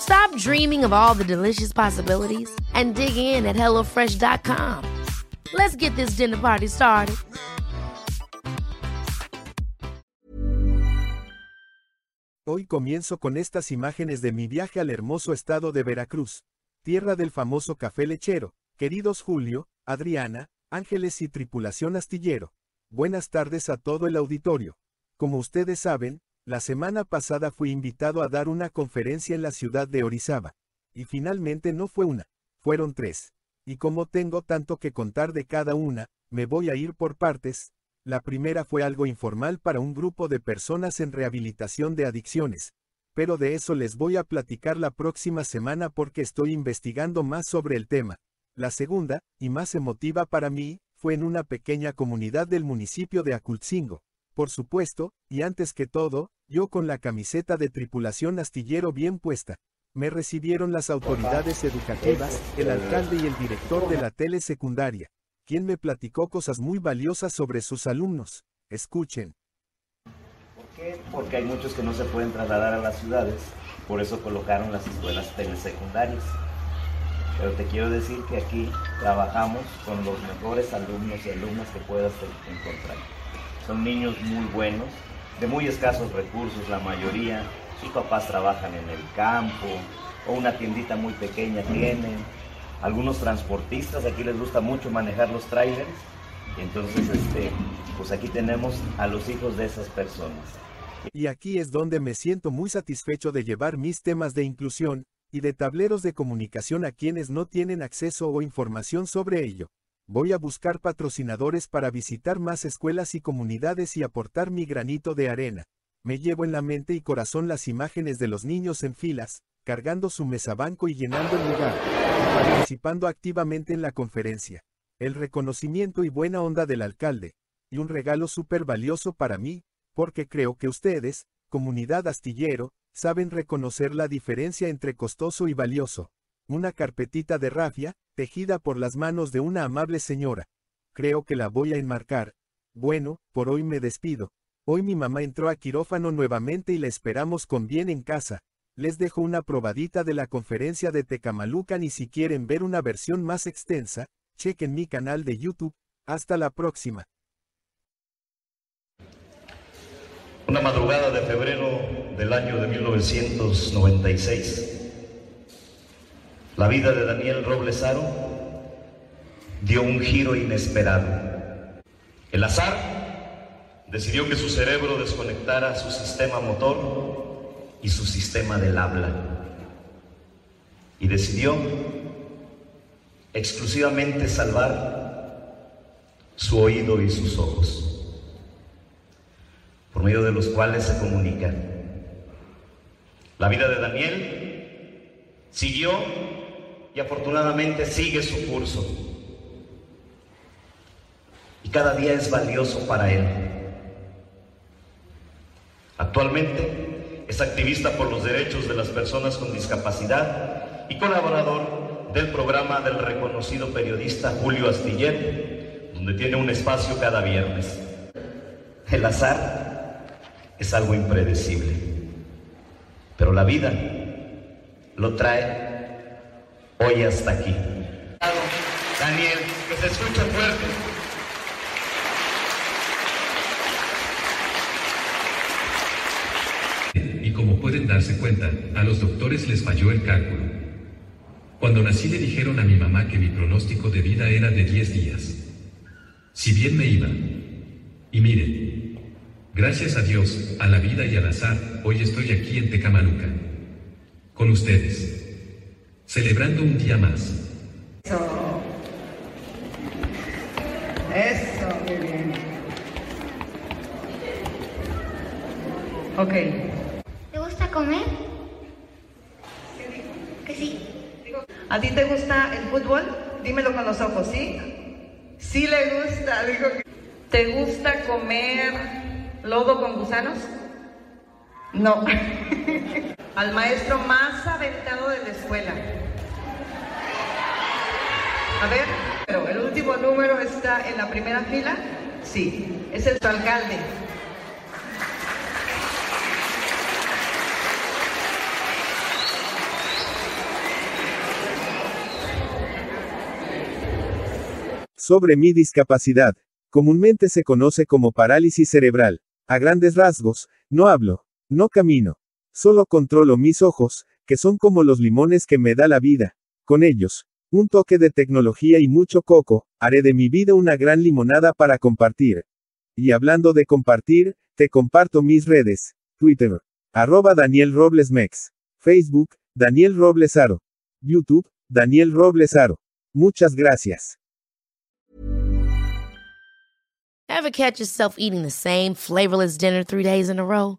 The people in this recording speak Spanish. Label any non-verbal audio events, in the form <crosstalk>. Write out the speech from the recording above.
Stop dreaming of all the delicious possibilities and dig in at HelloFresh.com. Let's get this dinner party started. Hoy comienzo con estas imágenes de mi viaje al hermoso estado de Veracruz, tierra del famoso café lechero. Queridos Julio, Adriana, Ángeles y tripulación astillero. Buenas tardes a todo el auditorio. Como ustedes saben, la semana pasada fui invitado a dar una conferencia en la ciudad de Orizaba. Y finalmente no fue una, fueron tres. Y como tengo tanto que contar de cada una, me voy a ir por partes. La primera fue algo informal para un grupo de personas en rehabilitación de adicciones. Pero de eso les voy a platicar la próxima semana porque estoy investigando más sobre el tema. La segunda, y más emotiva para mí, fue en una pequeña comunidad del municipio de Acultzingo. Por supuesto, y antes que todo, yo con la camiseta de tripulación astillero bien puesta. Me recibieron las autoridades educativas, el alcalde y el director de la tele secundaria, quien me platicó cosas muy valiosas sobre sus alumnos. Escuchen. ¿Por qué? Porque hay muchos que no se pueden trasladar a las ciudades, por eso colocaron las escuelas telesecundarias. Pero te quiero decir que aquí trabajamos con los mejores alumnos y alumnas que puedas encontrar. Son niños muy buenos, de muy escasos recursos la mayoría. Sus papás trabajan en el campo o una tiendita muy pequeña tienen. Algunos transportistas, aquí les gusta mucho manejar los trailers. Entonces, este, pues aquí tenemos a los hijos de esas personas. Y aquí es donde me siento muy satisfecho de llevar mis temas de inclusión y de tableros de comunicación a quienes no tienen acceso o información sobre ello. Voy a buscar patrocinadores para visitar más escuelas y comunidades y aportar mi granito de arena. Me llevo en la mente y corazón las imágenes de los niños en filas, cargando su mesabanco y llenando el lugar, participando activamente en la conferencia. El reconocimiento y buena onda del alcalde, y un regalo súper valioso para mí, porque creo que ustedes, comunidad astillero, saben reconocer la diferencia entre costoso y valioso. Una carpetita de rafia, tejida por las manos de una amable señora. Creo que la voy a enmarcar. Bueno, por hoy me despido. Hoy mi mamá entró a quirófano nuevamente y la esperamos con bien en casa. Les dejo una probadita de la conferencia de Tecamalucan y si quieren ver una versión más extensa, chequen mi canal de YouTube. Hasta la próxima. Una madrugada de febrero del año de 1996. La vida de Daniel Robles Aro dio un giro inesperado. El azar decidió que su cerebro desconectara su sistema motor y su sistema del habla. Y decidió exclusivamente salvar su oído y sus ojos, por medio de los cuales se comunican. La vida de Daniel siguió y afortunadamente sigue su curso. Y cada día es valioso para él. Actualmente es activista por los derechos de las personas con discapacidad y colaborador del programa del reconocido periodista Julio Astiller, donde tiene un espacio cada viernes. El azar es algo impredecible, pero la vida lo trae hoy hasta aquí. Daniel, que se escuche fuerte. Y como pueden dar darse cuenta, a los doctores les falló el cálculo. Cuando nací le dijeron a mi mamá que mi pronóstico de vida era de 10 días. Si bien me iba. Y miren, gracias a Dios, a la vida y al azar, hoy estoy aquí en Tecamanuca. Con ustedes. Celebrando un día más. Eso. Eso, muy bien. Ok. ¿Te gusta comer? Que sí. ¿A ti te gusta el fútbol? Dímelo con los ojos, ¿sí? Sí le gusta, dijo. que- ¿Te gusta comer lodo con gusanos? No. <laughs> Al maestro más aventado de la escuela. A ver, pero el último número está en la primera fila. Sí, es el tu alcalde. Sobre mi discapacidad. Comúnmente se conoce como parálisis cerebral. A grandes rasgos, no hablo, no camino. Solo controlo mis ojos, que son como los limones que me da la vida. Con ellos, un toque de tecnología y mucho coco, haré de mi vida una gran limonada para compartir. Y hablando de compartir, te comparto mis redes. Twitter. Arroba Daniel Robles Mex. Facebook, Daniel Robles Aro. YouTube, Daniel Robles Aro. Muchas gracias. Ever catch yourself eating the same flavorless dinner three days in a row?